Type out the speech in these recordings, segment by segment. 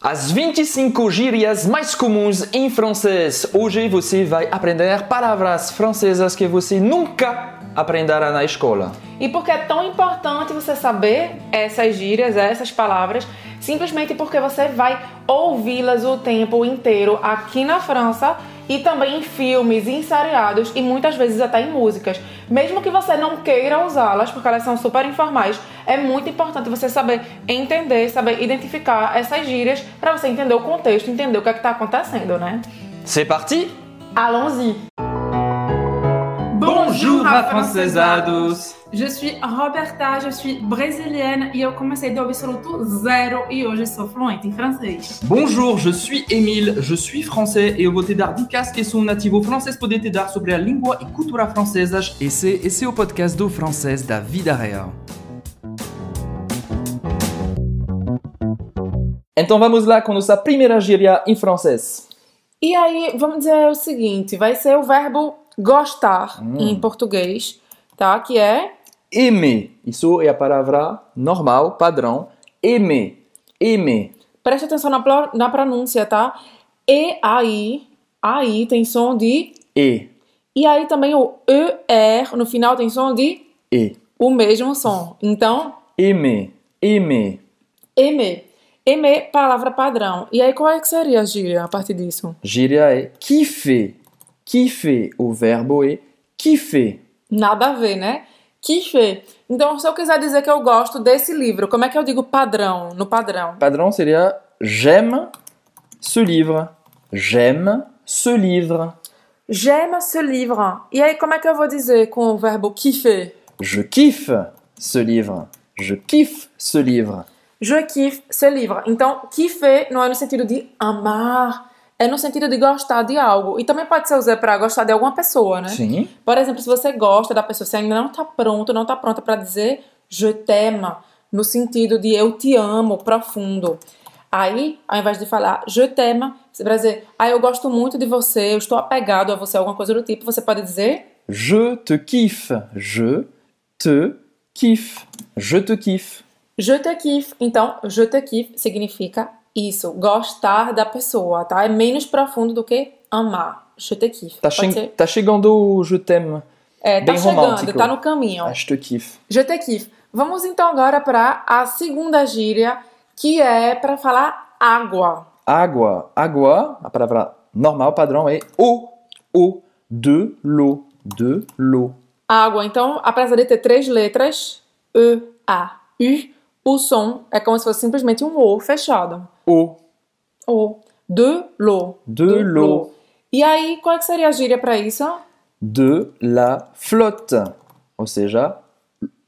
As 25 gírias mais comuns em francês. Hoje você vai aprender palavras francesas que você nunca aprenderá na escola. E porque é tão importante você saber essas gírias, essas palavras, simplesmente porque você vai ouvi-las o tempo inteiro aqui na França e também em filmes, em seriados e muitas vezes até em músicas. Mesmo que você não queira usá-las, porque elas são super informais, é muito importante você saber entender, saber identificar essas gírias para você entender o contexto, entender o que é está acontecendo, né? C'est parti? Allons-y! Bonjour, afrancesados! Je suis Roberta, je suis brésilienne e eu comecei do absoluto zero e hoje sou fluente em francês. Bonjour, je suis Émile, je suis français e eu vou te dar dicas que sou nativo francês poder te dar sobre a língua e cultura francesas. Esse, esse é o podcast do francês da vida real. Então vamos lá com nossa primeira gíria em francês. E aí, vamos dizer o seguinte: vai ser o verbo gostar em português, tá? Que é Aimer. Isso é a palavra normal, padrão. Aimer. Aimer. Preste atenção na, na pronúncia, tá? E aí, aí tem som de E. e aí também o ER no final tem som de E. o mesmo som. Então, Aimer. Aimer. aimer. Aimer, palavra padrão. E aí qual é que seria a gíria a partir disso? Gíria é kiffer. Kiffer. O verbo é kiffer. Nada a ver, né? Kiffer. Então, se eu quiser dizer que eu gosto desse livro, como é que eu digo padrão, no padrão? Padrão seria j'aime ce livre. J'aime ce livre. J'aime ce livre. E aí, como é que eu vou dizer com o verbo kiffer? Je kiffe ce livre. Je kiffe ce livre. Je kiffe ce livre. Então, kiffer não é no sentido de amar, é no sentido de gostar de algo. E também pode ser usado para gostar de alguma pessoa, né? Sim. Por exemplo, se você gosta da pessoa, você ainda não tá pronto, não tá pronta para dizer je t'aime, no sentido de eu te amo, profundo. Aí, ao invés de falar je t'aime, você vai dizer, ah, eu gosto muito de você, eu estou apegado a você, alguma coisa do tipo, você pode dizer Je te kiffe. Je te kiffe. Je te kiffe. Je te kiffe. Então, je te kiffe significa isso, gostar da pessoa, tá? É menos profundo do que amar. Je te kiffe. Tá, Pode che ser? tá chegando o je t'aime. É, tá bem chegando, romântico. tá no caminho. Je te kiffe. Je te kiffe. Vamos então agora para a segunda gíria, que é para falar água. Água. Água, a palavra normal, padrão, é eau. Eau. De l'eau. De l'eau. Água, então, apesar de ter três letras, E, A, U, o som é como se fosse simplesmente um O fechado. Eau. O. De l'eau. De l'eau. E aí, qual é que seria a gíria para isso? De la flotte. Ou seja,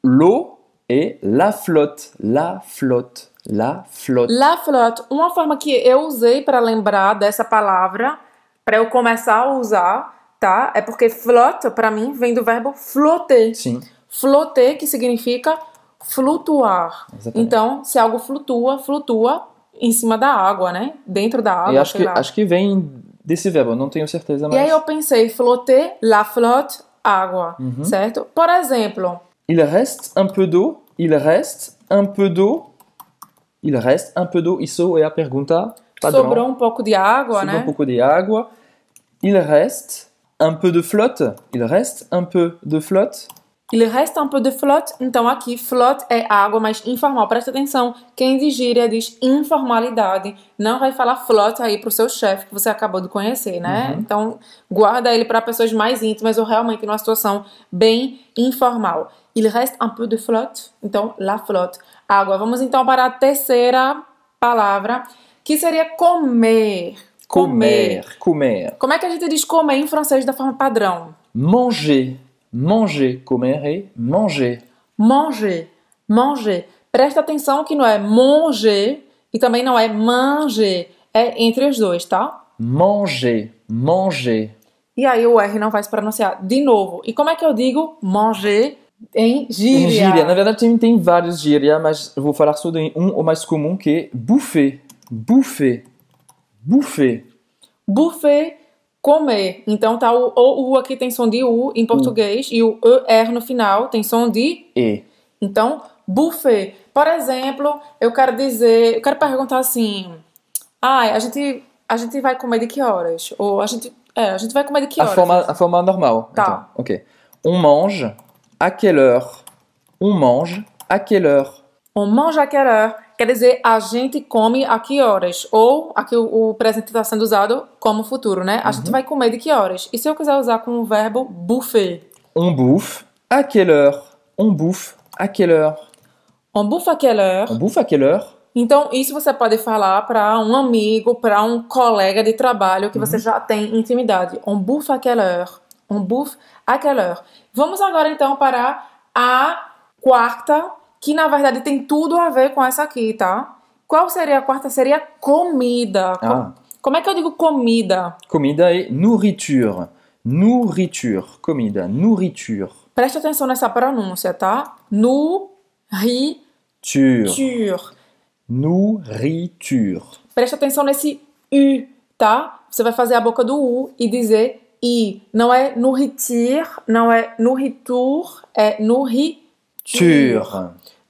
l'eau et la flotte. La flotte. La flotte. La flotte, uma forma que eu usei para lembrar dessa palavra, para eu começar a usar, tá? É porque flotte, para mim, vem do verbo flotter. Sim. Flotter, que significa flutuar. Exatamente. Então, se algo flutua, flutua em cima da água, né? Dentro da água, E acho que, lá. acho que vem desse verbo, não tenho certeza, E aí eu pensei, flotter, la flotte, água, Uhum. certo? Por exemplo, Il reste un peu d'eau. Il reste un peu d'eau. Il reste un peu d'eau. Isso é a pergunta padrão. sobrou um pouco de água, Sobrou né? um pouco de água. Il reste un peu de flotte. Il reste un peu de flotte. Il reste un peu de flotte. Então aqui, flotte é água, mas informal. Presta atenção. Quem diz gíria diz informalidade. Não vai falar flotte aí pro seu chefe que você acabou de conhecer, né? Então guarda ele para pessoas mais íntimas ou realmente numa situação bem informal. Il reste un peu de flotte. Então, la flotte. Água. Vamos então para a terceira palavra, que seria comer. Comer. Comer. Como é que a gente diz comer em francês da forma padrão? Manger. Manger. Comer é manger. Manger. Manger. Presta atenção que não é manger e também não é manger. É entre os dois, tá? Manger. Manger. E aí o R não vai se pronunciar de novo. E como é que eu digo manger em Em gíria? gíria. Na verdade, tem, tem vários gíria, mas eu vou falar só de um, o mais comum, que é bouffer. Bouffer. Bouffer. Buffet, comer. Então tá o, o U aqui tem som de U em português e o ER no final tem som de E. Então, buffet. Por exemplo, eu quero dizer, eu quero perguntar assim: Ah, a gente, a gente vai comer de que horas? Ou a gente, é, a gente vai comer de que A horas? forma, a forma normal. Tá. Então, ok. On mange à quelle heure On mange à quelle heure On mange à quelle heure? Quer dizer, a gente come a que horas? Ou aqui o, o presente está sendo usado como futuro, né? A gente vai comer de que horas? E se eu quiser usar com o verbo bouffer? On bouffe à quelle heure On bouffe à quelle heure On bouffe à quelle heure? On bouffe à quelle heure Então, isso você pode falar para um amigo, para um colega de trabalho que você já tem intimidade. On bouffe à quelle heure? On bouffe à quelle heure? Vamos agora então para a quarta, que na verdade tem tudo a ver com essa aqui, tá? Qual seria a quarta? Seria comida. Co- Ah. Como é que eu digo comida? Comida et nourriture. Nourriture. Comida. Nourriture. Preste atenção nessa pronúncia, tá? Nourriture. Ture. Nourriture. Preste atenção nesse U, tá? Você vai fazer a boca do U e dizer I. Não é nourriture, não é nourriture, é nourriture. Ture.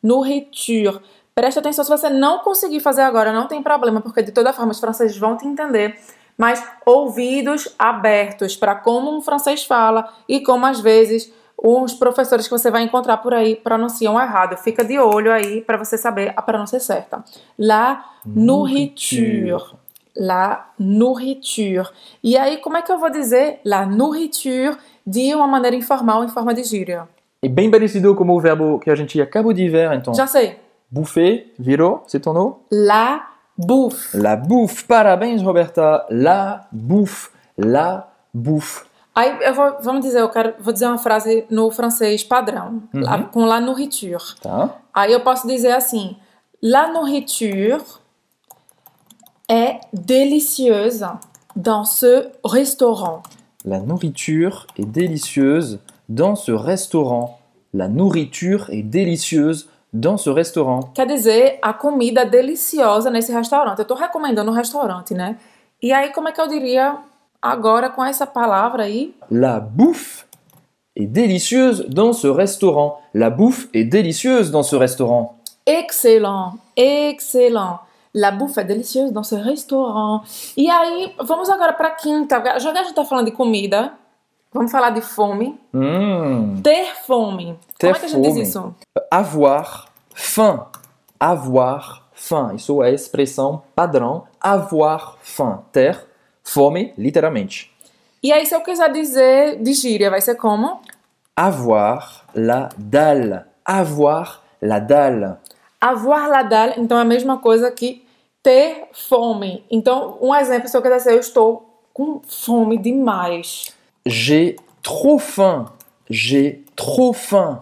Nourriture. Preste atenção, se você não conseguir fazer agora, não tem problema, porque de toda forma os franceses vão te entender. Mas ouvidos abertos para como um francês fala e como às vezes os professores que você vai encontrar por aí pronunciam errado. Fica de olho aí para você saber a pronúncia certa. La nourriture. La nourriture. E aí, como é que eu vou dizer la nourriture de uma maneira informal, em forma de gíria? E bem parecido como o verbo que a gente acabou de ver, então. Já sei. Bouffer, virou, se tornou La bouffe. La bouffe. Parabéns, Roberta. La bouffe. La bouffe. Aí eu vou, vamos dizer, eu quero, vou dizer uma frase no francês padrão, lá- com la nourriture. Tá? Aí eu posso dizer assim: La nourriture est délicieuse dans ce restaurant. La nourriture est délicieuse dans ce restaurant. La nourriture est délicieuse dans ce restaurant. Quer dizer, a comida é deliciosa nesse restaurante. Eu tô recomendando um restaurante, né? E aí, como é que eu diria agora com essa palavra aí? La bouffe est délicieuse dans ce restaurant. La bouffe est délicieuse dans ce restaurant. Excellent, excellent. La bouffe é delicieuse dans ce restaurant. E aí, vamos agora pra quinta. Já que a gente tá falando de comida, vamos falar de fome. Mmh. Ter fome. Ter Como é que a gente fome. diz isso? Avoir faim. Avoir faim. Isso é a expressão padrão. Avoir faim. Ter fome, literalmente. E aí, se eu quiser dizer de gíria, vai ser como? Avoir la dalle. Avoir la dalle. Avoir la dalle, então é a mesma coisa que ter fome. Então, um exemplo, se eu quiser dizer, eu estou com fome demais. J'ai trop faim. J'ai trop faim.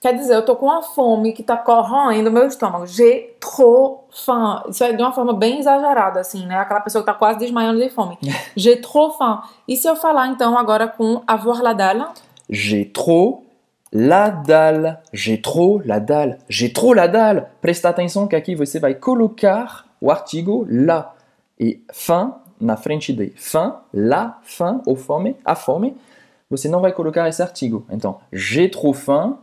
Quer dizer, eu tô com uma fome que tá corroendo meu estômago. J'ai trop faim. Isso é de uma forma bem exagerada, assim, né? Aquela pessoa que tá quase desmaiando de fome. J'ai trop faim. E se eu falar, então, agora com avoir la dalle? J'ai trop la dalle. J'ai trop la dalle. J'ai trop la dalle. Presta atenção que aqui você vai colocar o artigo la. E faim na frente de faim, la faim ou fome, a fome, você não vai colocar esse artigo. Então, j'ai trop faim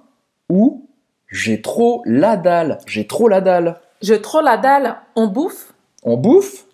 ou j'ai trop la dalle. J'ai trop la dalle. J'ai trop la dalle, on bouffe? On bouffe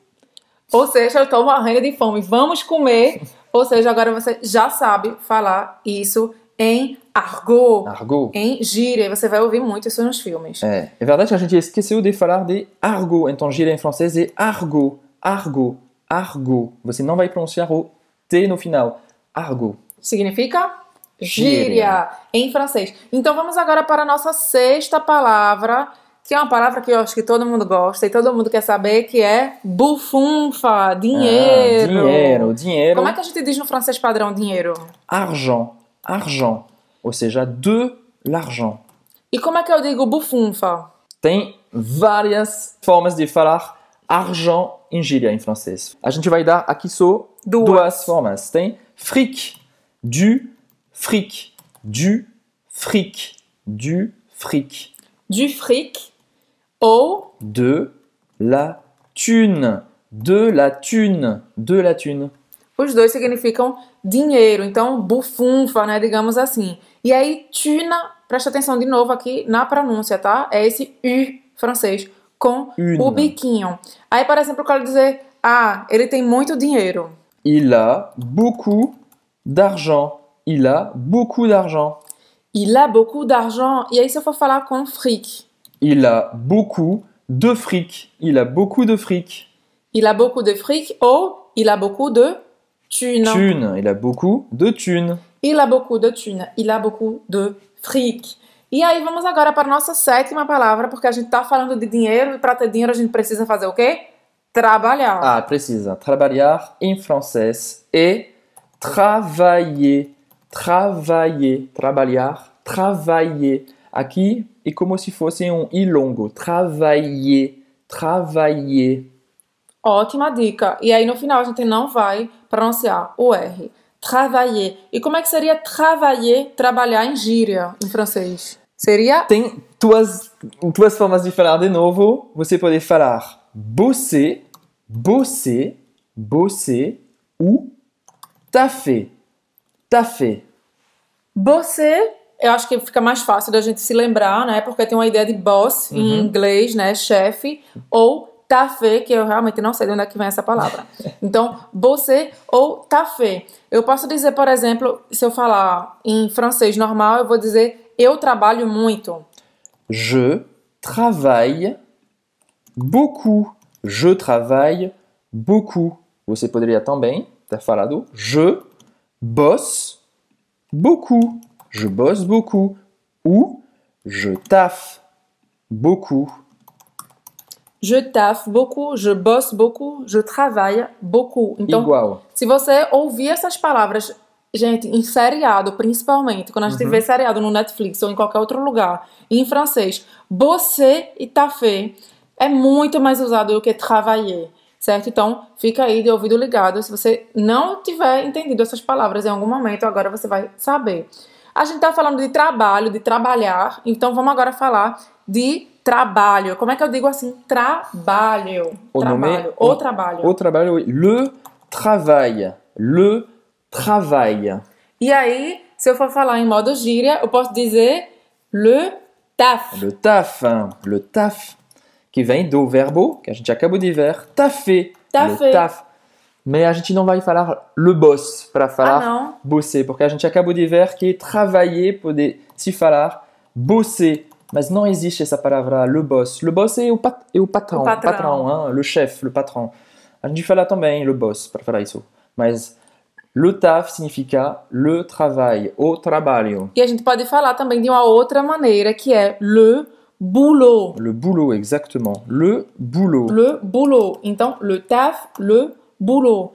Ou seja, eu tô morrendo de fome, vamos comer. Ou seja, agora você já sabe falar isso em argot, argot. em gíria. Você vai ouvir muito isso nos filmes. É, é verdade que a gente esqueceu de falar de argot. Então, gíria em francês é argot, argot, argot. Você não vai pronunciar o T no final. Argot. Significa Gíria. gíria em francês. Então vamos agora para a nossa sexta palavra, que é uma palavra que eu acho que todo mundo gosta e todo mundo quer saber, que é bufunfa, dinheiro. Ah, dinheiro, dinheiro. Como é que a gente diz no francês padrão dinheiro? Argent, argent. Ou seja, de l'argent. E como é que eu digo bufunfa? Tem várias formas de falar argent em gíria em francês. A gente vai dar aqui só Duas. duas formas. Tem fric, du fric, du fric, du fric. Du fric ou de la thune, de la thune, de la thune. os dois significam dinheiro. Então, bufunfa, né? Digamos assim. E aí, tuna, presta atenção de novo aqui na pronúncia, tá? É esse U francês. Com Une. o biquinho. Aí, por exemplo, eu quero dizer, ah, ele tem muito dinheiro. Il a beaucoup d'argent. Il a beaucoup d'argent. Il a beaucoup d'argent. E aí, se eu for falar com fric, Il a beaucoup de fric. Il a beaucoup de fric. il a beaucoup de fric ou il a beaucoup de thunes. Thune. Il a beaucoup de thunes. Il a beaucoup de thunes. Il a beaucoup de fric. E aí, vamos agora para a nossa sétima palavra, porque a gente tá falando de dinheiro e para ter dinheiro a gente precisa fazer o quê? Trabalhar. Ah, precisa. Trabalhar em francês é travailler. Travailler. Trabalhar. Travailler. Aqui é como se fosse um i longo. Travailler. Travailler. Ótima dica. E aí, no final, a gente não vai pronunciar o R. Travailler. E como é que seria travailler, trabalhar em gíria, em francês? Seria Tem duas, duas formas de falar de novo. Você pode falar bosser, bosser, bosser ou taffer, taffer. Você, eu acho que fica mais fácil da gente se lembrar, né? Porque tem uma ideia de boss em inglês, né? Chefe. Ou tafé, que eu realmente não sei de onde é que vem essa palavra. Então, você ou tafé. Eu posso dizer, por exemplo, se eu falar em francês normal, eu vou dizer eu trabalho muito. Je travaille beaucoup. Je travaille beaucoup. Você poderia também ter falado je bosse beaucoup. Je bosse beaucoup. Ou je taffe beaucoup. Je taffe beaucoup, je bosse beaucoup, je travaille beaucoup. Então, Igual. Se você ouvir essas palavras, gente, em seriado, principalmente, quando a gente vê seriado no Netflix ou em qualquer outro lugar, em francês, você e tafé é muito mais usado do que travailler, certo? Então, fica aí de ouvido ligado. Se você não tiver entendido essas palavras em algum momento, agora você vai saber. A gente tá falando de trabalho, de trabalhar, então vamos agora falar de trabalho. Como é que eu digo assim? Trabalho. O nome- trabalho. O trabalho. Au travail, oui. Le travail. Le travail. E aí, se eu for falar em modo gíria, eu posso dizer le taf. Le taf. hein. Le taf. Que vem do verbo que a gente acabou de ver. Taffer. Taffer. Le taf. Mas a gente não vai falar le boss para falar Ah, bosser, porque a gente acabou de ver que travailler pode se falar bosser. Mas não existe essa palavra le boss. Le boss é o, pat é o patrão, O patrão. hein? le chef, le patron. A gente fala também le boss para falar isso. Mas le taf significa le travail, o trabalho. E a gente pode falar também de uma outra maneira, que é le boulot. Le boulot, exactement. Le boulot. Le boulot. Então, le taf, le boulot.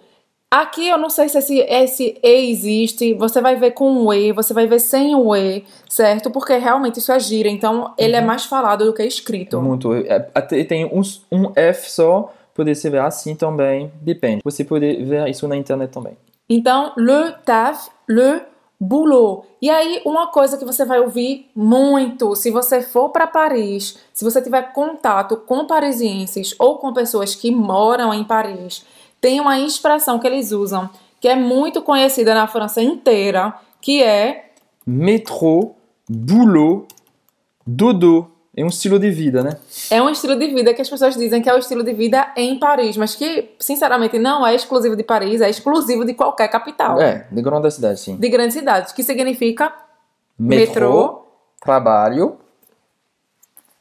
Aqui eu não sei se esse, esse E existe, você vai ver com o E, você vai ver sem o E, certo? Porque realmente isso é gíria, então ele é mais falado do que escrito. Muito. É, Até tem um, um F só, pode ser ver assim também, depende. Você pode ver isso na internet também. Então, le taf, le boulot. E aí, uma coisa que você vai ouvir muito, se você for para Paris, se você tiver contato com parisienses ou com pessoas que moram em Paris, tem uma expressão que eles usam que é muito conhecida na França inteira, que é Métro, boulot, dodo. É um estilo de vida, né? é um estilo de vida que as pessoas dizem que é o estilo de vida em Paris, mas que, sinceramente, não é exclusivo de Paris, é exclusivo de qualquer capital. É, de grande cidade, sim. De grandes cidades, que significa Metrô, Metrô. trabalho,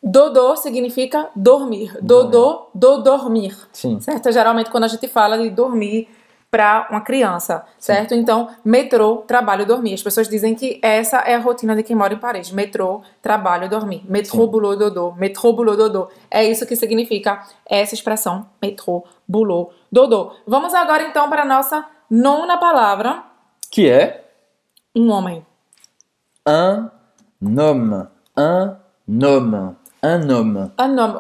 Dodô significa dormir. Dodô, do dormir. sim. Certo? Geralmente quando a gente fala de dormir para uma criança, certo? Então, metrô, trabalho, dormir. As pessoas dizem que essa é a rotina de quem mora em Paris. Metrô, trabalho, dormir. Metrô, boulot, dodô. Metrô, boulot, dodô. É isso que significa essa expressão. Metrô, boulot, dodô. Vamos agora então para a nossa nona palavra. Que é Um homem. un homme. Un homme. Un homme.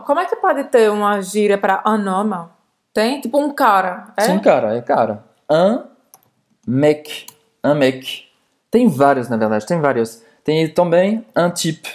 Como é que pode ter uma gíria para homme? Tem? Tipo um cara. É? Sim, cara, é cara. Un mec. Un mec. Tem vários, na verdade, tem vários. Tem também un type.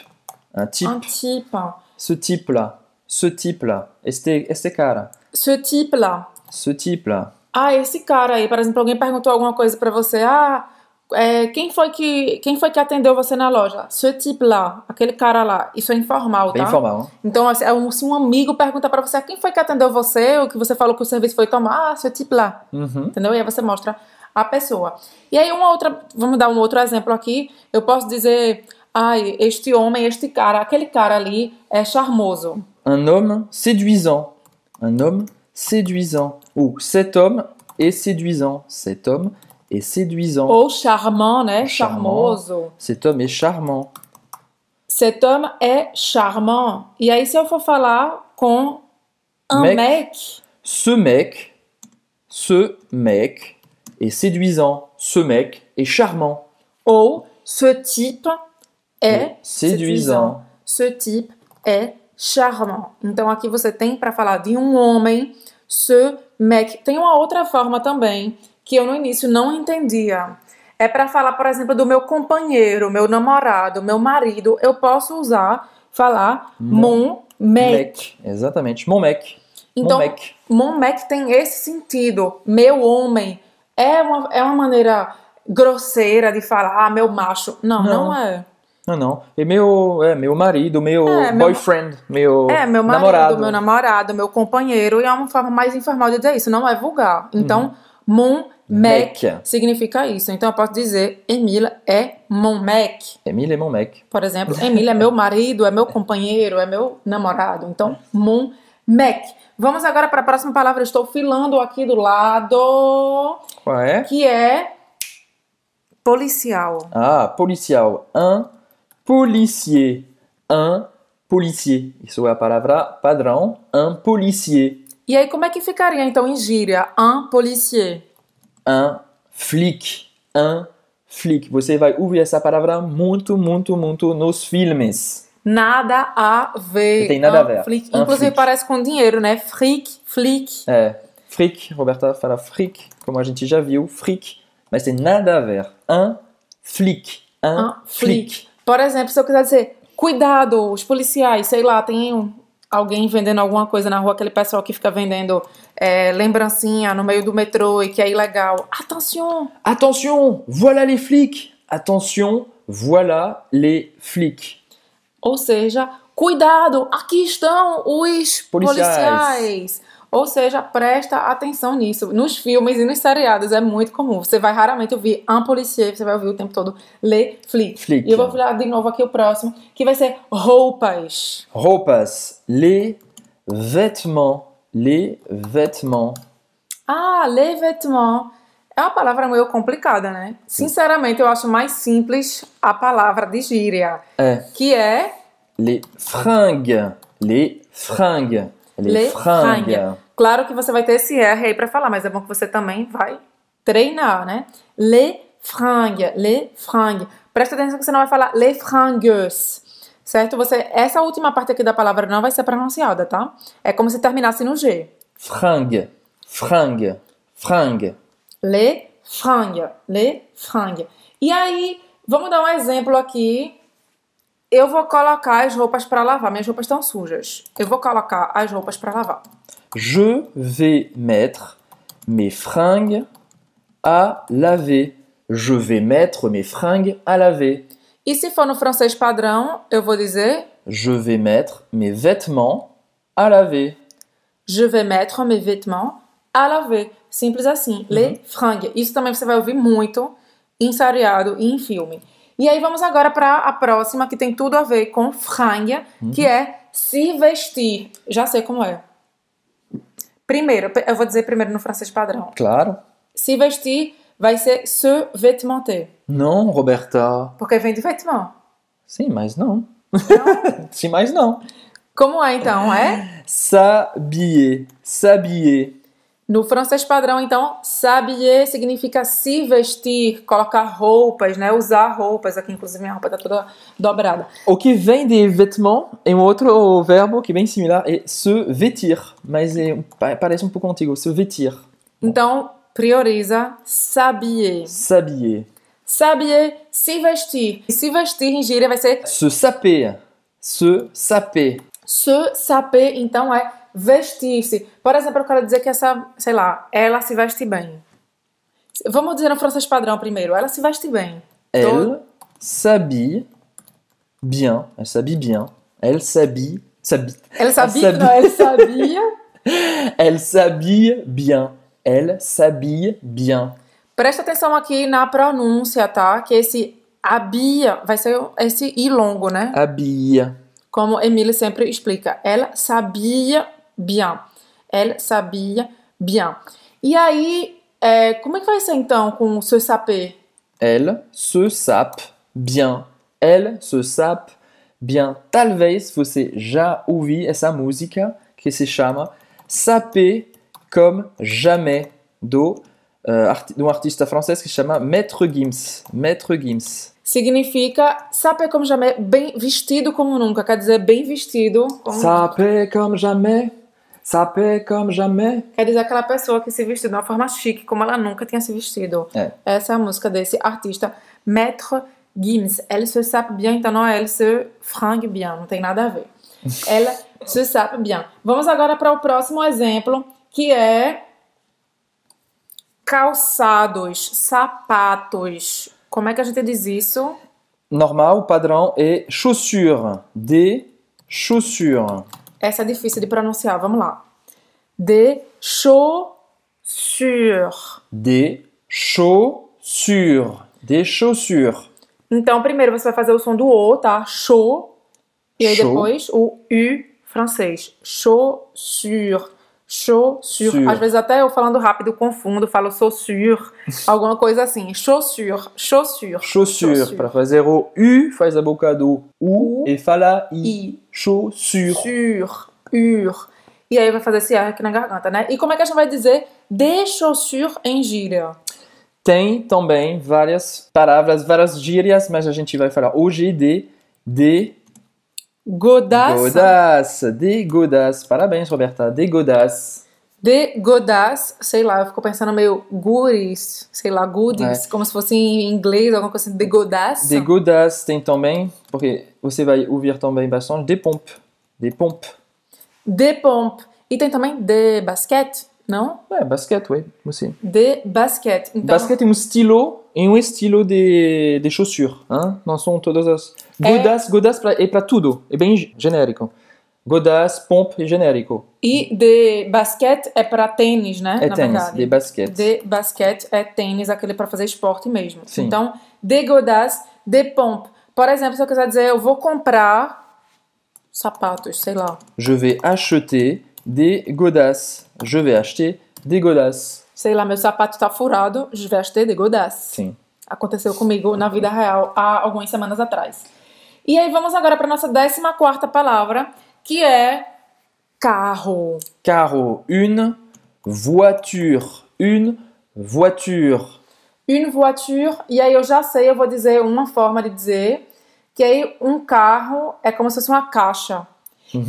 Un type. Un type. Ce type-là. Ce type-là. Este, este cara. Ce type lá. Ce type-là. Ah, esse cara aí, por exemplo, alguém perguntou alguma coisa pra você. Ah, é, quem, foi que, quem foi que atendeu você na loja? Ce type lá, aquele cara lá. Isso é informal, tá? Bem informal. hein? Então, assim, é um- se um amigo pergunta pra você quem foi que atendeu você, ou que você falou que o serviço foi tomar, ah, ce type lá. Uhum. Entendeu? E aí você mostra a pessoa. E aí, uma outra, vamos dar um outro exemplo aqui. Eu posso dizer, ai, este homem, este cara, aquele cara ali é charmoso. Un homme séduisant. Un homme séduisant. Ou cet homme est séduisant. Cet homme est séduisant. Ou charmant, né? Charmant. Charmoso. Cet homme est charmant. Cet homme é charmant. E aí, se eu for falar com un Mec. mec, Ce mec, ce mec est séduisant. Ce mec est charmant. ou ce type é séduisant. Ce type é charmant. Então aqui você tem para falar de um homem, ce mec. Tem uma outra forma também que eu no início não entendia. É para falar, por exemplo, do meu companheiro, meu namorado, meu marido. Eu posso usar, falar mon mec. Exatamente. Mon mec. Então, Mon mec. mon mec tem esse sentido. Meu homem. É uma, é uma maneira grosseira de falar, ah, meu macho. Não, não, Não. é. Não, não. E meu, é, meu marido, meu É, boyfriend, meu, É, meu marido, namorado. meu namorado, meu companheiro, e é uma forma mais informal de dizer isso, não é vulgar. Então, mon mec Mec. significa isso. Então, eu posso dizer, Emile é mon mec. Emile est mon mec. Por exemplo, Emile é meu marido, é meu companheiro, é meu namorado. Então, mon mec. Vamos agora para a próxima palavra. Eu Estou filando aqui do lado, Qual é? que é policial. Ah, policial. Un policier. Un policier. Isso é a palavra padrão. Un policier. E aí, como é que ficaria, então, em gíria? Un policier. Un flic. Un flic. Você vai ouvir essa palavra muito, muito, muito nos filmes. Nada a ver. Não tem nada a ver. Inclusive parece com dinheiro, né? Fric, flic. É, fric. Roberta fala fric, como a gente já viu. Fric. Mas tem nada a ver. Un flic. Flic. flic. Por exemplo, se eu quiser dizer, cuidado, os policiais, sei lá, tem um- alguém vendendo alguma coisa na rua, aquele pessoal que fica vendendo é, lembrancinha no meio do metrô e que é ilegal. Attention! Attention, voilà les flics. Attention, voilà les flics. Ou seja, cuidado, aqui estão os Policiais. policiais. Ou seja, presta atenção nisso. Nos filmes e nos seriados é muito comum. Você vai raramente ouvir un policier, você vai ouvir o tempo todo les flics. Flic. E eu vou falar de novo aqui o próximo, que vai ser roupas. Roupas, les vêtements, les vêtements. Ah, les vêtements. É uma palavra meio complicada, né? Sinceramente, eu acho mais simples a palavra de gíria, É, que é les fringues, les fringues, les, les fringues. fringues. Claro que você vai ter esse R aí pra falar, mas é bom que você também vai treinar, né? Les fringues, les fringues. Presta atenção que você não vai falar les fringues, certo? Você, essa última parte aqui da palavra não vai ser pronunciada, tá? É como se terminasse no G. Fringue, fringue, fringue. Les fringues, les fringues. E aí, vamos dar um exemplo aqui. Eu vou colocar as roupas para lavar. Minhas roupas estão sujas. Eu vou colocar as roupas para lavar. Je vais mettre mes fringues à laver. Je vais mettre mes fringues à laver. E se for no francês padrão, eu vou dizer Je vais mettre mes vêtements à laver. je vais mettre mes vêtements à laver. Simples assim. Les fringues. Isso também você vai ouvir muito em seriado e em filme. E aí vamos agora para a próxima, que tem tudo a ver com fringue, que é se vestir. Já sei como é. Primeiro, eu vou dizer primeiro no francês padrão. Claro. Se vestir vai ser se vêtementer. Non, Roberta. Porque vem de vêtement. Sim, mas não. Sim, mas não. Como é então? É? S'habiller, s'habiller. No francês padrão, então, s'habiller significa se vestir, colocar roupas, né? Usar roupas. Aqui, inclusive, minha roupa tá toda dobrada. O que vem de vêtements é um outro verbo que é bem similar, é se vestir. Mas é, pa- parece um pouco antigo, se vestir. Então, prioriza s'habiller. S'habiller. S'habiller, se vestir. E se vestir em gíria vai ser Se saper. Se saper. se saper, então é vestir-se. Por exemplo, eu quero dizer que essa, sei lá, ela se veste bem. Vamos dizer no francês padrão primeiro. Ela se veste bem. Elle s'habille bien. Elle s'habille bien. Elle s'habille. s'habille. Ela sabia, s'habille. não, ela sabia. Elle s'habille bien. Elle s'habille bien. Presta atenção aqui na pronúncia, tá? Que esse habia vai ser esse i longo, né? Habille. Como Emile sempre explica. Elle s'habille bien. Elle s'habille bien. E aí, é, como é que vai ser então com se saper? Elle se sape bien. Elle se sape bien. Talvez você já ouviu essa música que se chama Saper comme jamais do uh, arti um artista francês que se chama Maître Gims. Maître Gims. Significa saper como jamais, bem vestido como nunca. Quer dizer, bem vestido. Como... Saper comme jamais. Saper comme jamais. Quer dizer aquela pessoa que se vestiu de uma forma chique, como ela nunca tinha se vestido. É. Essa é a música desse artista, Maître Gims. Elle se sape bien, então não é elle se fringue bien, não tem nada a ver. Elle se sape bien. Vamos agora para o próximo exemplo, que é calçados, sapatos. Como é que a gente diz isso? Normal, o padrão é chaussure. Des chaussures. Essa é difícil de pronunciar, vamos lá. De chaussures. Des chaussures. Des chaussures. Então, primeiro você vai fazer o som do O, tá? Chau. E aí Chau. depois o U francês. Chaussure. Chaussure. Sur. Às vezes até eu falando rápido confundo, falo chaussure, alguma coisa assim. Chaussure. Chaussure. Chaussure. Para fazer o U, faz a boca do U U. e fala I. I. Chaussure. Sur. Ur. E aí vai fazer esse R aqui na garganta, né? E como é que a gente vai dizer de chaussure em gíria? Tem também várias palavras, várias gírias, mas a gente vai falar hoje de de Godasse. godasses. De godasses. Parabéns, Roberta. De godasses. De godasse, sei lá, eu fico pensando meio goodies, sei lá, goodies, É. como se fosse em inglês, alguma coisa assim, de godasse. De godasses tem também, porque você vai ouvir também bastante, de pompe. De pompe. De pompe. E tem também de basquete, não? É, basquete, oui, aussi. De basquete. Então, Basquete é um estilo, é um estilo de, de chaussure, hein? Não são todas as... É. Godasses, godasses pra, é para tudo, é bem genérico. Godasses, pompe é genérico. E de basquete é para tênis, né? É na tênis, verdade. de basquete. De basquete é tênis, aquele para fazer esporte mesmo. Sim. Então, de godasse, de pompe. Por exemplo, se eu quiser dizer, eu vou comprar sapatos, sei lá. Je vais acheter des godasses. Je vais acheter des godasses. Sei lá, meu sapato tá furado, je vais acheter de godasse. Sim. Aconteceu comigo na vida real há algumas semanas atrás. E aí vamos agora para nossa 14 quarta palavra, que é carro. Carro, une voiture. Une voiture. Une voiture, e aí eu já sei, eu vou dizer uma forma de dizer, que aí um carro é como se fosse uma caixa.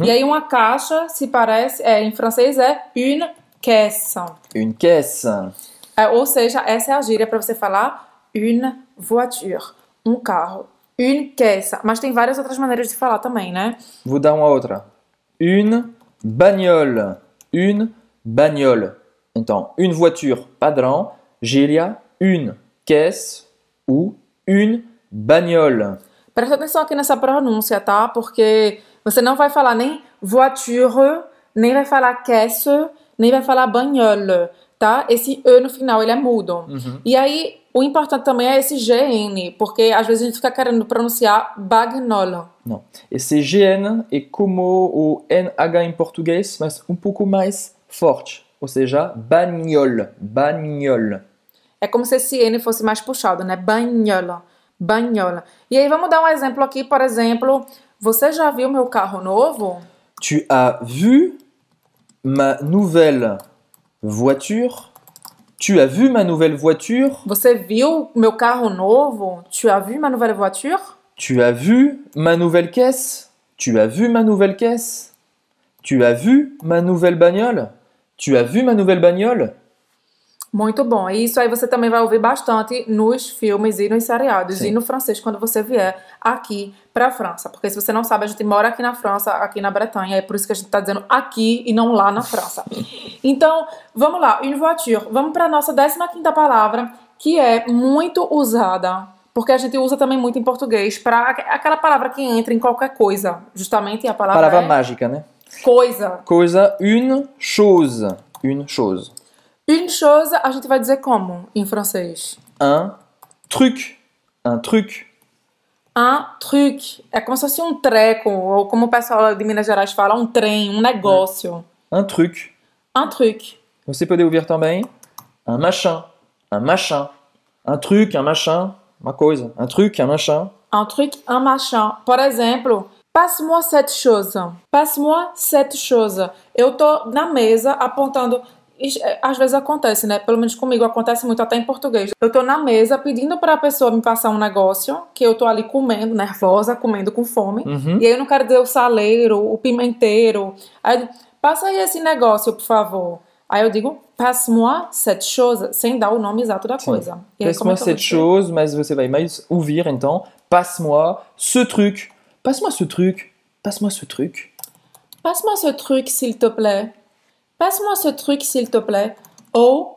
E aí uma caixa se parece, é, em francês é une caisse. Une caisse. É, ou seja, essa é a gíria para você falar une voiture, um carro. Une caisse. Mas tem várias outras maneiras de falar também, né? Vou dar uma outra. Une bagnole. Une bagnole. Então, une voiture, padrão. Gíria, une caisse ou une bagnole. Presta atenção aqui nessa pronúncia, tá? Porque você não vai falar nem voiture, nem vai falar caisse, nem vai falar bagnole, tá? Esse E no final, ele é mudo. E aí, o importante também é esse GN, porque às vezes a gente fica querendo pronunciar bagnole. Não. Esse GN é como o NH em português, mas um pouco mais forte. Ou seja, bagnole. Bagnole. É como se esse N fosse mais puxado, né? Bagnole. Bagnole. E aí, vamos dar um exemplo aqui, por exemplo, você já viu meu carro novo? Tu as vu ma nouvelle voiture. Tu as vu ma nouvelle voiture? Você viu meu carro novo? Tu as vu ma nouvelle voiture? Tu as vu ma nouvelle caisse? Tu as vu ma nouvelle caisse? Tu as vu ma nouvelle bagnole? Tu as vu ma nouvelle bagnole? Muito bom. E isso aí você também vai ouvir bastante nos filmes e nos seriados Sim. e no francês quando você vier aqui pra França. Porque se você não sabe, a gente mora aqui na França, aqui na Bretanha, é por isso que a gente tá dizendo aqui e não lá na França. Então, vamos lá, une voiture. Vamos pra nossa 15ª palavra, que é muito usada, porque a gente usa também muito em português para aquela palavra que entra em qualquer coisa. Justamente a palavra, Palavra é mágica, né? coisa. Coisa, une chose. Une chose. Une chose, a gente vai dizer como em francês? Un truc. Un truc. Un truc. É como se fosse um treco, ou como o pessoal de Minas Gerais fala, um trem, um negócio. Un truc. Un truc. Você pode ouvir também un machin. Un machin. Un truc, un machin. Uma coisa. Un truc, un machin. Un truc, un machin. Por exemplo, passe-moi cette chose. Passe-moi cette chose. Eu tô na mesa apontando. É, Às vezes acontece, né? Pelo menos comigo acontece muito até em português. Eu tô na mesa pedindo pra pessoa me passar um negócio que eu tô ali comendo, nervosa, comendo com fome. Uhum. E aí eu não quero dizer o saleiro, o pimenteiro. Aí, eu digo, passa aí esse negócio, por favor. Aí eu digo, passe-moi cette chose, sem dar o nome exato da coisa. Como é Passe-moi vou cette chose, mas você vai mais ouvir então. Passe-moi ce truc. Passe-moi ce truc. Passe-moi ce truc. Passe-moi ce truc, s'il te plaît. Passe-moi ce truc, s'il te plaît. Ou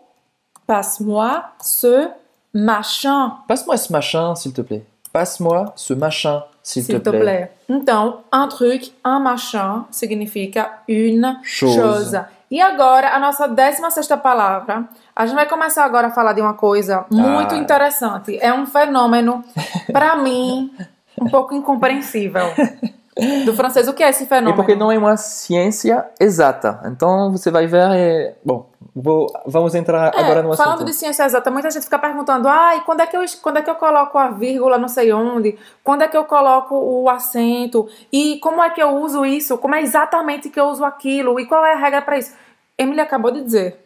passe-moi ce machin, Passe-moi ce machin, s'il te plaît. Passe-moi ce machin, s'il te, s'il te plaît. plaît. Então, un truc, un machin significa une Chose. chose. E agora, a nossa 16 palavra. A gente vai começar agora a falar de uma coisa muito Ah. interessante. É um fenômeno, para mim, um pouco incompreensível. Do francês, o que é esse E fenômeno? porque não é uma ciência exata. Então você vai ver. é- Bom, vou- vamos entrar É, agora no falando assunto. de ciência exata, muita gente fica perguntando: ai, quando é, que eu, quando é que eu coloco a vírgula não sei onde? Quando é que eu coloco o acento? E como é que eu uso isso? Como é exatamente que eu uso aquilo? E qual é a regra para isso? Emily acabou de dizer.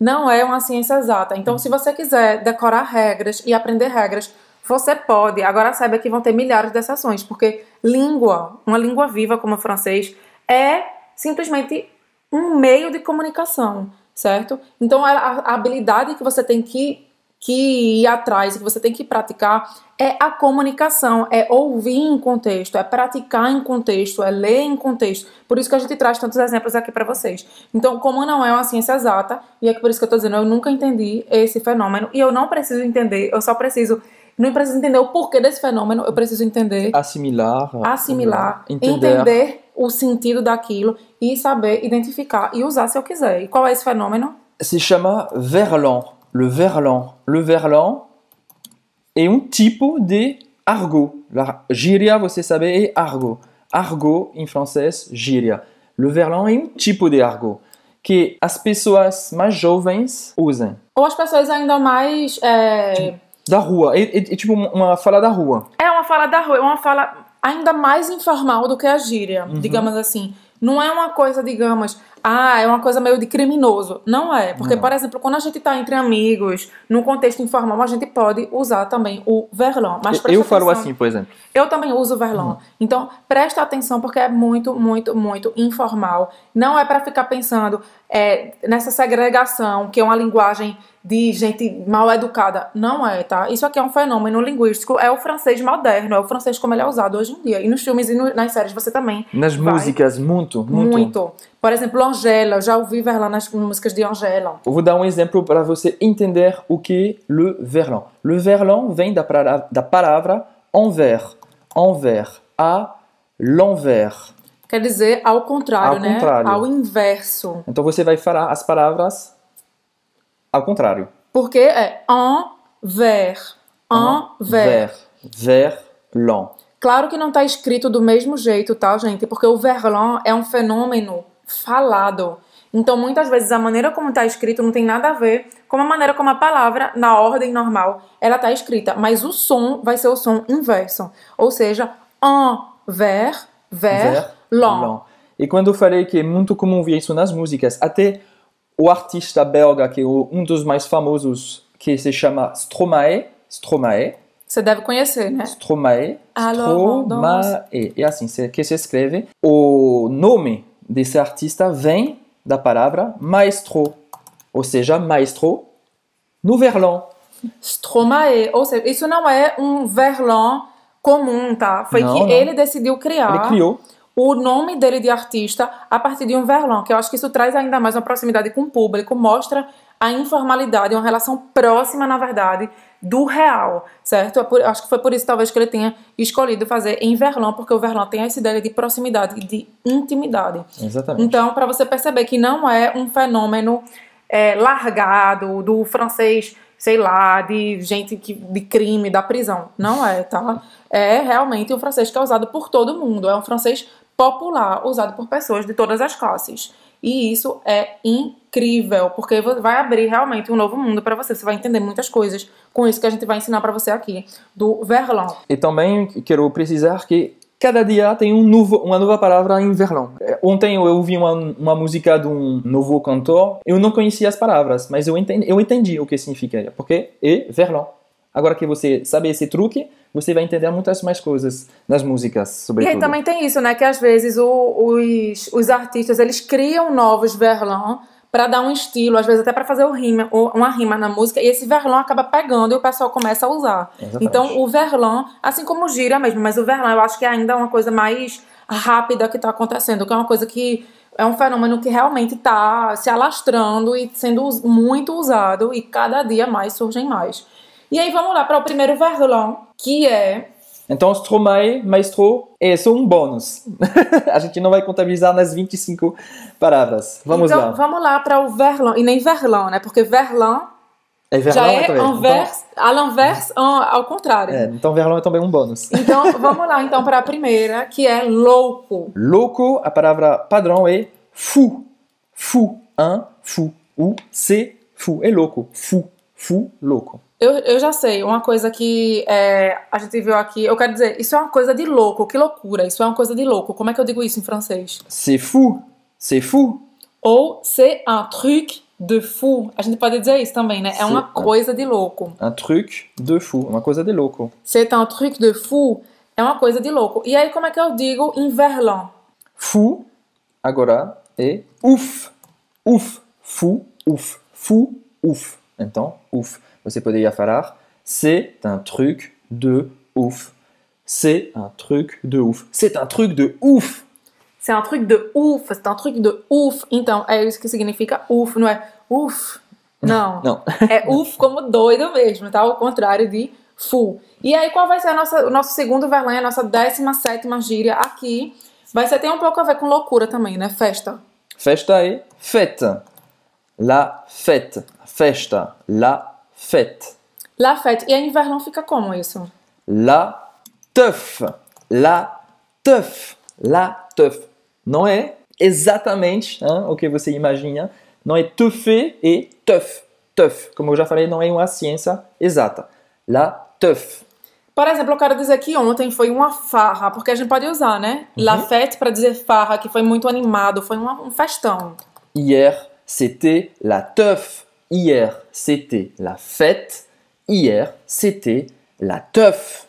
Não é uma ciência exata. Então, se você quiser decorar regras e aprender regras, você pode. Agora saiba que vão ter milhares de exceções, porque língua, uma língua viva como o francês, é simplesmente um meio de comunicação, certo? Então, a, a habilidade que você tem que, que ir atrás, que você tem que praticar, é a comunicação, é ouvir em contexto, é praticar em contexto, é ler em contexto. Por isso que a gente traz tantos exemplos aqui para vocês. Então, como não é uma ciência exata, e é por isso que eu tô dizendo, eu nunca entendi esse fenômeno, e eu não preciso entender, eu só preciso. Não preciso entender o porquê desse fenômeno, eu preciso entender Assimilar. assimilar, Entender. entender o sentido daquilo e saber identificar e usar se eu quiser. E qual é esse fenômeno? Se chama verlan. Le verlan. Le verlan é um tipo de argot. La gíria, você sabe, é argot. Argot, em francês, gíria. Le verlan é um tipo de argot que as pessoas mais jovens usam. Ou as pessoas ainda mais. É, Da rua. É, é- é tipo uma fala da rua. é uma fala da rua, é uma fala ainda mais informal do que a gíria, Uhum. digamos assim. Não é uma coisa, digamos, ah, é uma coisa meio de criminoso. Não é. Porque, Não. por exemplo, quando a gente tá entre amigos, num contexto informal, a gente pode usar também o verlan. Mas Eu presta falo assim, por exemplo. Eu também uso verlan. Então, presta atenção porque é muito, muito, muito informal. Não é para ficar pensando é, nessa segregação, que é uma linguagem de gente mal educada. Não é, tá? Isso aqui é um fenômeno linguístico. É o francês moderno, é o francês como ele é usado hoje em dia. E nos filmes e no- nas séries você também. Nas músicas, muito, muito. Muito. Por exemplo, Angela. Eu já ouvi verlan nas músicas de Angela. Eu vou dar um exemplo para você entender o que é le verlan. Le verlan vem da, pra- da palavra envers. Envers. A l'envers. Quer dizer, ao contrário, Ao né? contrário. Ao inverso. Então você vai falar as palavras ao contrário. Porque é envers. Envers. Vers. Verlan. Claro que não está escrito do mesmo jeito, tá, gente? Porque o verlan é um fenômeno falado. Então, muitas vezes, a maneira como está escrito não tem nada a ver com a maneira como a palavra, na ordem normal, ela está escrita. Mas o som vai ser o som inverso. Ou seja, envers, vers, lan. Verlan. E quando eu falei que é muito comum ver isso nas músicas, até o artista belga, que é um dos mais famosos, que se chama Stromae, Stromae, Você deve conhecer, né? Stromae, Stromae. É assim que se escreve. O nome desse artista vem da palavra maestro. Ou seja, maestro No verlan. Stromae. Ou seja, isso não é um verlan comum, tá? Foi Não, que não. ele decidiu criar Ele criou. O nome dele de artista a partir de um verlan, que eu acho que isso traz ainda mais uma proximidade com o público, mostra a informalidade, uma relação próxima, na verdade, do real, certo? É acho que foi por isso, talvez, que ele tenha escolhido fazer em verlan, porque o verlan tem essa ideia de proximidade de intimidade. Exatamente. Então, para você perceber que não é um fenômeno é, largado do francês, sei lá, de gente que, de crime, da prisão. Não é, tá? É realmente um francês que é usado por todo mundo. É um francês popular, usado por pessoas de todas as classes. E isso é incrível, porque vai abrir realmente um novo mundo para você. Você vai entender muitas coisas com isso que a gente vai ensinar para você aqui, do Verlan. E também quero precisar que cada dia tem um novo, uma nova palavra em verlan. Eh, Ontem eu ouvi uma, uma música de um novo cantor, eu não conhecia as palavras, mas eu entendi, eu entendi o que significa, porque é verlan. Agora que você sabe esse truque, você vai entender muitas mais coisas nas músicas, E sobretudo. aí também tem isso, né? Que às vezes o- os, os artistas eles criam novos verlan para dar um estilo, às vezes até para fazer o rima, uma rima na música, e esse verlan acaba pegando e o pessoal começa a usar. Exatamente. Então o verlan, assim como o gira mesmo, mas o verlan eu acho que é ainda uma coisa mais rápida que está acontecendo, que é uma coisa que é um fenômeno que realmente está se alastrando e sendo muito usado e cada dia mais surgem mais. E aí vamos lá para o primeiro verlan, que é Então, Stromae, Maestro, é só um bônus. a gente não vai contabilizar nas 25 palavras. Vamos então, lá. vamos lá para o Verlan. E nem Verlan, né? Porque Verlan É verlan já é também. anvers, à l'inverse, ao contrário. Então, é, então, verlan é também um bônus. Então, vamos lá então para a primeira, que é louco. Louco, a palavra padrão é fou. Fou. Un, fou. Ou, c'est fou. É louco. Fou. Fou, louco. Eu, eu já sei, uma coisa que é, a gente viu aqui, eu quero dizer, isso é uma coisa de louco, que loucura, isso é uma coisa de louco. Como é que eu digo isso em francês? C'est fou. C'est fou. Ou c'est un truc de fou. A gente pode dizer isso também, né? É uma coisa de louco. Un truc de fou. Uma coisa de louco. C'est un truc de fou é uma coisa de louco. E aí, como é que eu digo em verlan? Fou, agora, é ouf. Ouf. Fou, ouf. Fou, ouf. Então, ouf. Você poderia falar c'est un truc de ouf. C'est un truc de ouf. C'est un truc de ouf. C'est un truc de ouf, c'est un truc de ouf. Então, é isso que significa uf, não é uf. Não. Não. É uf como doido mesmo, tá? Ao contrário de fu. E aí, qual vai ser a nossa, o nosso segundo verlan, a nossa 17 gíria aqui? Vai ser, tem um pouco a ver com loucura também, né? Festa. Festa é fête. La fête. Festa. La fête. La fête. E em verlan fica como isso? La teuf. La teuf. La teuf. Não é exatamente hein, o que você imagina. Não é teufé e teuf. Teuf. Como eu já falei, não é uma ciência exata. La teuf. Por exemplo, eu quero dizer que ontem foi uma farra, porque a gente pode usar, né? La fête para dizer farra, que foi muito animado, foi uma- um festão. Hier, c'était la teuf. Hier, c'était la fête. Hier, c'était la teuf.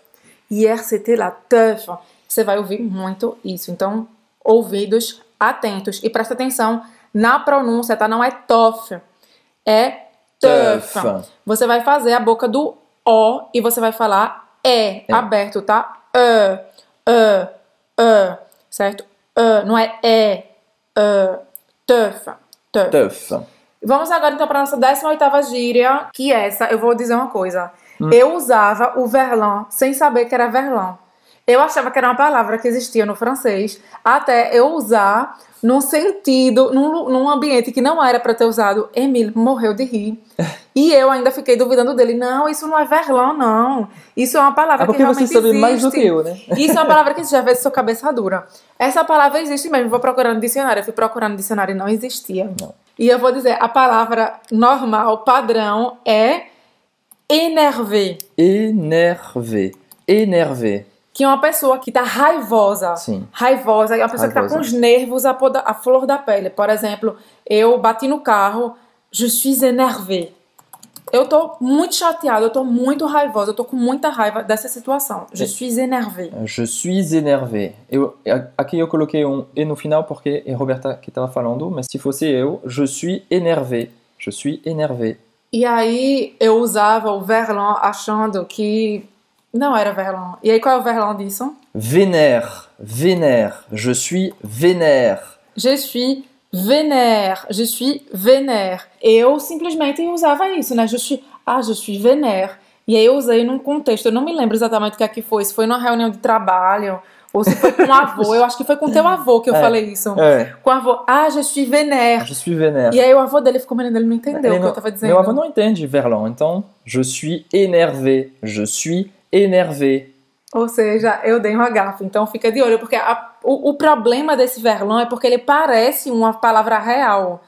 Hier c'était la teuf. Você vai ouvir muito isso. Então, ouvidos atentos. E presta atenção na pronúncia, tá? Não é tof. É teuf. Você vai fazer a boca do O e você vai falar E, aberto, tá? E, E, E. Certo? E, não é E. E. Teuf. Teuf. Teuf. Vamos agora então para nossa 18ª gíria, que essa, eu vou dizer uma coisa. Eu usava o verlan sem saber que era verlan. Eu achava que era uma palavra que existia no francês, até eu usar num sentido, num, num ambiente que não era para ter usado. Emile morreu de rir. E eu ainda fiquei duvidando dele. Não, isso não é verlan, não. Isso é uma palavra É que porque você realmente sabe existe. mais do que eu, né? Isso é uma palavra que já fez sua cabeça dura. Essa palavra existe mesmo. Vou procurar no dicionário. Eu fui procurar no dicionário e não existia. E eu vou dizer, a palavra normal, padrão, é énervé. Énervé. Énervé. Que é uma pessoa que tá raivosa. Sim. Raivosa. É uma pessoa que tá Raivosa. com os nervos a flor da pele. Por exemplo, eu bati no carro, je suis énervé. Eu tô muito chateada, eu tô muito raivosa, eu tô com muita raiva dessa situação. Je É. suis énervé. Je suis énervé. Eu, aqui eu coloquei um E no final porque é Roberta que estava falando, mas se fosse eu, je suis énervé. Je suis énervé. E aí eu usava o verlan achando que não era verlan. E aí qual é o verlan disso? Vénère, vénère, je suis vénère. Je suis vénère, je suis vénère. Eu simplesmente usava isso, né? Je suis, ah, je suis vénère. E aí eu usei num contexto, eu não me lembro exatamente o que é que foi, se foi numa reunião de trabalho, ou se foi com o avô. Eu acho que foi com teu avô que eu É. falei isso. É, Com o avô, ah, je suis vénère. je suis vénère. E aí o avô dele ficou olhando, ele não entendeu Ele o que eu tava dizendo. Meu avô não entende verlan, então je suis énervé, je suis énervé. Ou seja, eu dei uma gafa. Então fica de olho, porque a- o, o problema desse verlan é porque ele parece uma palavra real.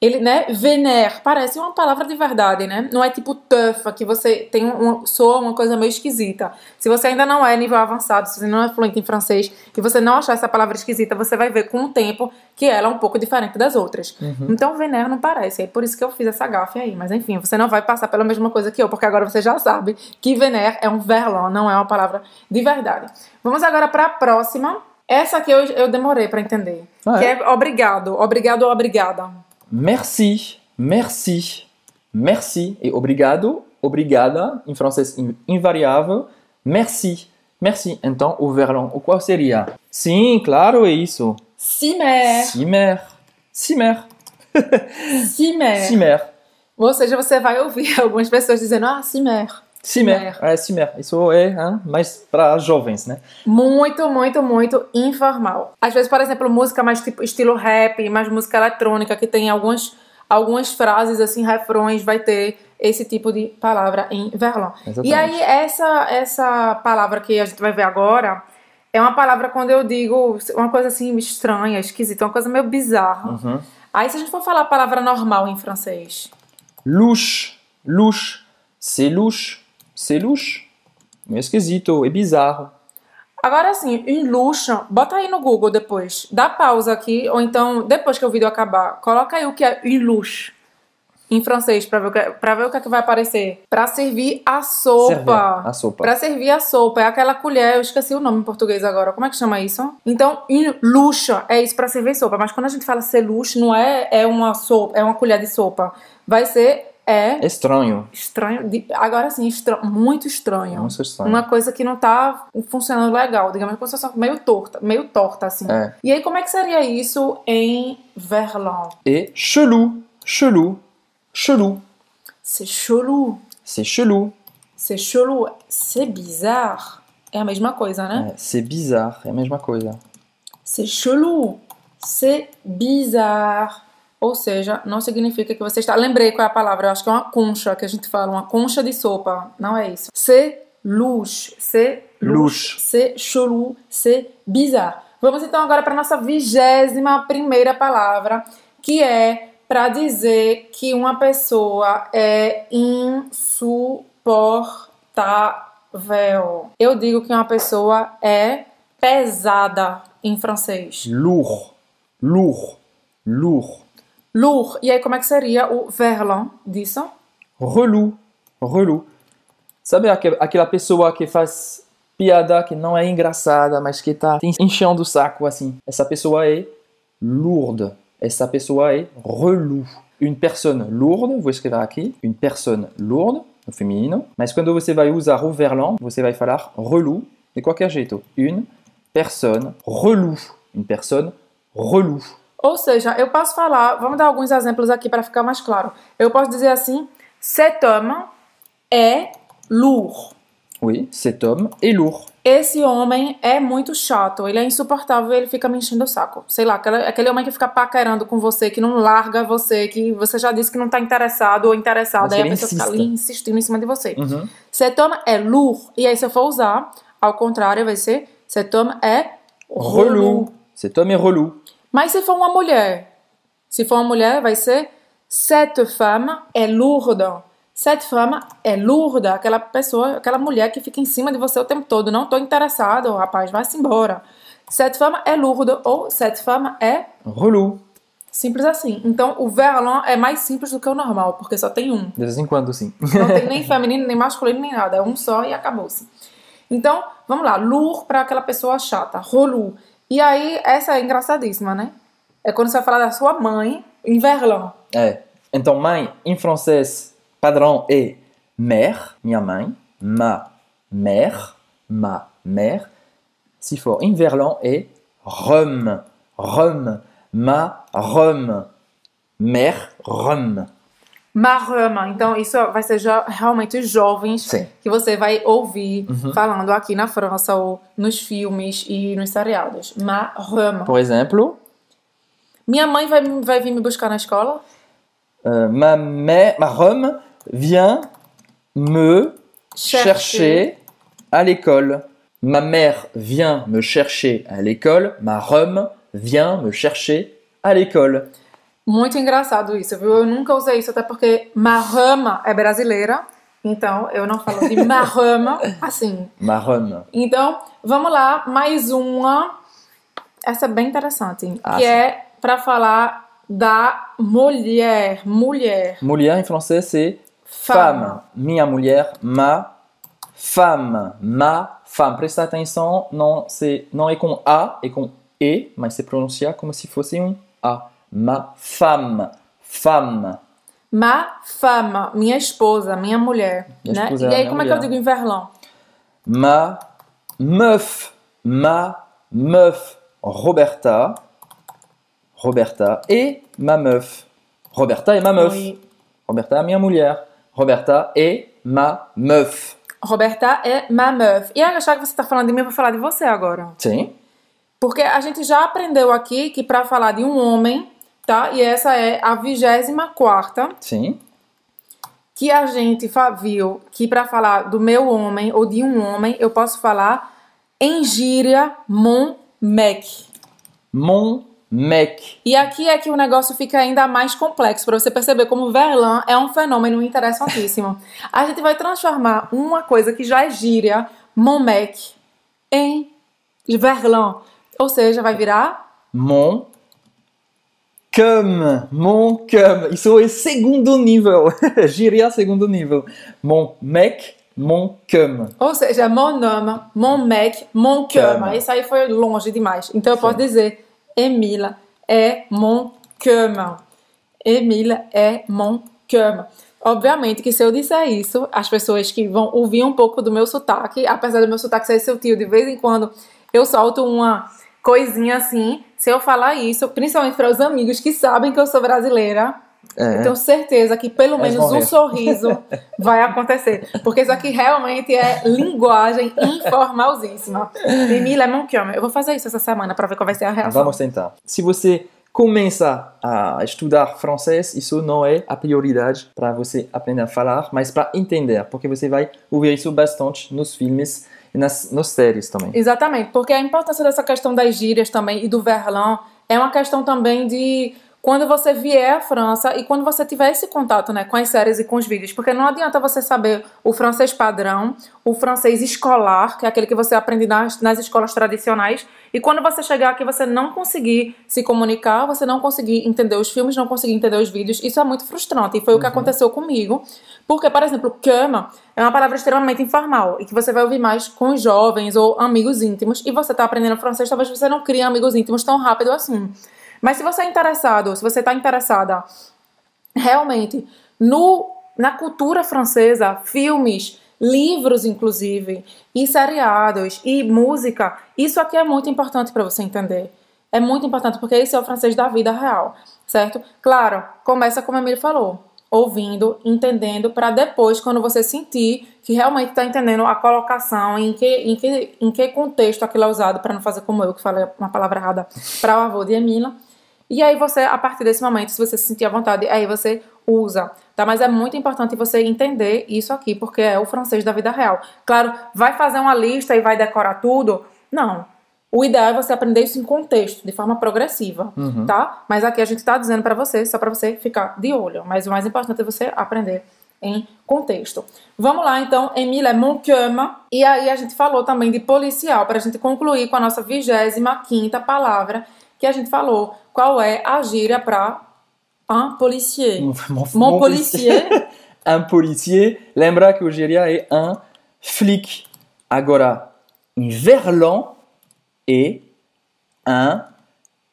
Ele, né, vénère, parece uma palavra de verdade, né? Não é tipo tufa, que você tem um, um, soa uma coisa meio esquisita. Se você ainda não é nível avançado, se você não é fluente em francês, e você não achar essa palavra esquisita, você vai ver com o tempo que ela é um pouco diferente das outras. Então, vénère não parece. É por isso que eu fiz essa gafe aí. Mas enfim, você não vai passar pela mesma coisa que eu, porque agora você já sabe que vénère é um verlan, não é uma palavra de verdade. Vamos agora para a próxima. Essa aqui eu, eu demorei para entender. Ah, que é? é obrigado. Obrigado ou obrigada. Merci, merci, merci. E obrigado, obrigada, em francês in- invariável, merci, merci. Então, o verlan, o qual seria? Sim, claro, é isso. Cimer. Cimer, cimer, Cimer. cimer, Ou seja, você vai ouvir algumas pessoas dizendo, ah, cimer. Cimer. É, cimer. Isso é hein, mais para jovens, né? Muito, muito, muito informal. Às vezes, por exemplo, música mais tipo estilo rap, mais música eletrônica, que tem algumas, algumas frases, assim, refrões, vai ter esse tipo de palavra em verlan. Exatamente. E aí, essa, essa palavra que a gente vai ver agora é uma palavra quando eu digo uma coisa assim estranha, esquisita, uma coisa meio bizarra. Uhum. Aí, se a gente for falar a palavra normal em francês, Louche, louche, c'est louche, c'est louche. É esquisito, é bizarro. Agora sim, em luxo, bota aí no Google depois. Dá pausa aqui, ou então, depois que o vídeo acabar, coloca aí o que é une luxe em francês pra ver o que, pra ver o que, é que vai aparecer. Pra servir a sopa. Servir a sopa. Pra servir a sopa. É aquela colher, eu esqueci o nome em português agora. Como é que chama isso? Então, luxe é isso pra servir sopa. Mas quando a gente fala ser luxe, não é, é uma sopa, é uma colher de sopa. Vai ser é Estranho. estranho. agora sim, estra- muito estranho. Muito estranho. Uma coisa que não tá funcionando legal, digamos, se fosse meio torta, meio torta, assim. É. E aí, como é que seria isso em verlan? Et chelou, chelou, chelou. C'est chelou. C'est chelou. C'est chelou. C'est bizarre. É a mesma coisa, né? É, c'est bizarre, é a mesma coisa. C'est chelou. C'est bizarre. Ou seja, não significa que você está. Lembrei qual é a palavra, eu acho que é uma concha que a gente fala, uma concha de sopa. Não é isso. C'est louche. C'est Louche. C'est chelou. C'est bizarre. Vamos então agora para nossa vigésima primeira palavra, que é para dizer que uma pessoa é insuportável. Eu digo que uma pessoa é pesada em francês. Lourd, lourd, lourd. Lourd. Aí, como é que seria o verlan disso? Relou, relou. Sabe aque- aquela pessoa que faz piada que não é engraçada, mas que tá enchendo o saco assim? Essa pessoa é lourde. Essa pessoa é relou. Une personne lourde, vou escrever aqui. Une personne lourde, no feminino. Mas quando você vai usar o verlan, você vai falar relou de qualquer jeito. Une personne relou. Une personne relou. Ou seja, eu posso falar, vamos dar alguns exemplos aqui para ficar mais claro. Eu posso dizer assim: cet homme é lourd. Oui, cet homme est lourd. Esse homem é muito chato, ele é insuportável, ele fica me enchendo o saco. Sei lá, aquele, aquele homem que fica paquerando com você, que não larga você, que você já disse que não tá interessado ou interessada, aí a pessoa fica insiste. ali insistindo em cima de você. Uhum. Cet homme é lourd. E aí, se eu for usar, ao contrário, vai ser cet homme é relou. Relou. Cet homme est relou. Mas se for uma mulher, se for uma mulher, vai ser cette femme é lourde. Cette femme é lourde, aquela pessoa, aquela mulher que fica em cima de você o tempo todo. Não tô interessado, rapaz, vai-se embora. Cette femme é lourde ou cette femme é Relou. simples assim. Então, o verlan é mais simples do que o normal, porque só tem um. De vez em quando, sim. Não tem nem feminino, nem masculino, nem nada. É um só e acabou-se. Então, vamos lá. Lourd para aquela pessoa chata. Relou. E aí, essa é engraçadíssima, né? É quando você vai falar da sua mãe em verlan. É. Então, mãe, em francês, padrão é mère, minha mãe, ma mère, ma mère. Se for em verlan é rhum, rhum, ma rhum, mère rhum. Marrama. Então, isso vai ser já realmente os jovens Sim. que você vai ouvir Uhum. falando aqui na França ou nos filmes e nos seriados. Marrama. Por exemplo, Minha mãe vai, vai vir me buscar na escola? euh, ma mère, ma rhum vient me chercher à l'école. Ma mère vient me chercher à l'école. Ma rhum vient me chercher à l'école. Muito engraçado isso, viu? Eu nunca usei isso, até porque marrama é brasileira. Então, eu não falo de marrama assim. Ma rhum. Então, vamos lá, mais uma. Essa é bem interessante, Ah, que sim. é para falar da mulher, mulher. Mulher em français c'est Femme. femme. Minha mulher, ma femme. Ma femme. Presta atenção, não, não é com A, é com E, mas se pronuncia como se fosse um A. Ma femme. Femme. Ma femme, minha esposa, minha mulher. Minha né? esposa E é aí, minha como é que eu mulher. digo em verlan? Ma meuf. Ma meuf. Roberta. Roberta et ma meuf. Roberta et ma meuf. Oui. Roberta é minha mulher. Roberta et ma meuf. Roberta é ma meuf. E achar que você tá falando de mim, eu vou falar de você agora. Sim. Porque a gente já aprendeu aqui que para falar de um homem, tá? E essa é a vigésima quarta Sim. que a gente viu que para falar do meu homem ou de um homem, eu posso falar em gíria mon mec. Mon mec. E aqui é que o negócio fica ainda mais complexo, para você perceber como verlan é um fenômeno interessantíssimo. A gente vai transformar uma coisa que já é gíria, mon mec, em verlan. Ou seja, vai virar Mon cum. Mon cum. Isso é segundo nível. Gíria segundo nível. Mon mec, mon cum. Ou seja, mon nome, mon mec, mon cama. Isso aí foi longe demais. Então eu Sim. posso dizer, Emile é mon cama. Emile é mon cama. Obviamente que se eu disser isso, as pessoas que vão ouvir um pouco do meu sotaque, apesar do meu sotaque ser sutil, de vez em quando eu solto uma coisinha assim. Se eu falar isso, principalmente para os amigos que sabem que eu sou brasileira, É. eu tenho certeza que pelo Eles menos um sorriso vai acontecer. Porque isso aqui realmente é linguagem informalzíssima. É mon cœur. Eu vou fazer isso essa semana para ver qual vai ser a reação. Vamos tentar. Se você começa a estudar francês, isso não é a prioridade para você aprender a falar, mas para entender, porque você vai ouvir isso bastante nos filmes e nas, nas séries também. Exatamente, porque a importância dessa questão das gírias também e do verlan é uma questão também de quando você vier à França e quando você tiver esse contato né, com as séries e com os vídeos, porque não adianta você saber o francês padrão, o francês escolar, que é aquele que você aprende nas, nas escolas tradicionais, e quando você chegar aqui você não conseguir se comunicar, você não conseguir entender os filmes, não conseguir entender os vídeos, isso é muito frustrante, e foi o que aconteceu comigo, porque, por exemplo, cama é uma palavra extremamente informal e que você vai ouvir mais com os jovens ou amigos íntimos, e você está aprendendo francês, talvez você não crie amigos íntimos tão rápido assim. Mas se você é interessado, se você está interessada realmente no, na cultura francesa, filmes, livros, inclusive, e seriados, e música, isso aqui é muito importante para você entender. É muito importante, porque esse é o francês da vida real, certo? Claro, começa como a Emília falou, ouvindo, entendendo, para depois, quando você sentir que realmente está entendendo a colocação, em que, em que, em que contexto aquilo é usado, para não fazer como eu, que falei uma palavra errada, para o avô de Emília. E aí você, a partir desse momento, se você se sentir à vontade, aí você usa, tá? Mas é muito importante você entender isso aqui, porque é o francês da vida real. Claro, vai fazer uma lista e vai decorar tudo? Não. O ideal é você aprender isso em contexto, de forma progressiva, tá? Mas aqui a gente tá dizendo pra você, só pra você ficar de olho. Mas o mais importante é você aprender em contexto. Vamos lá, então, Emile é mon cœur. E aí a gente falou também de policial, pra gente concluir com a nossa vigésima quinta palavra, que a gente falou qual é a gíria pra un policier. Mon, Mon policier. um policier. Lembra que o gíria é um flic. Agora, em verlan é um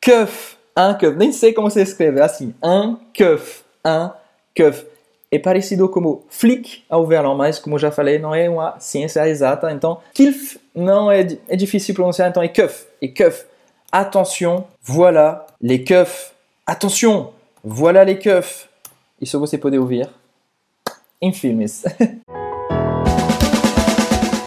keuf. Un keuf. Nem sei como se escreve assim. Un keuf. Un keuf. é parecido como flic ao verão, mas como já falei, não é uma ciência exata. Então, kilf não é, é difícil pronunciar, então é keuf. E keuf, attention, voilà les keufs. Attention, voilà les keufs. Isso você pode ouvir em filmes.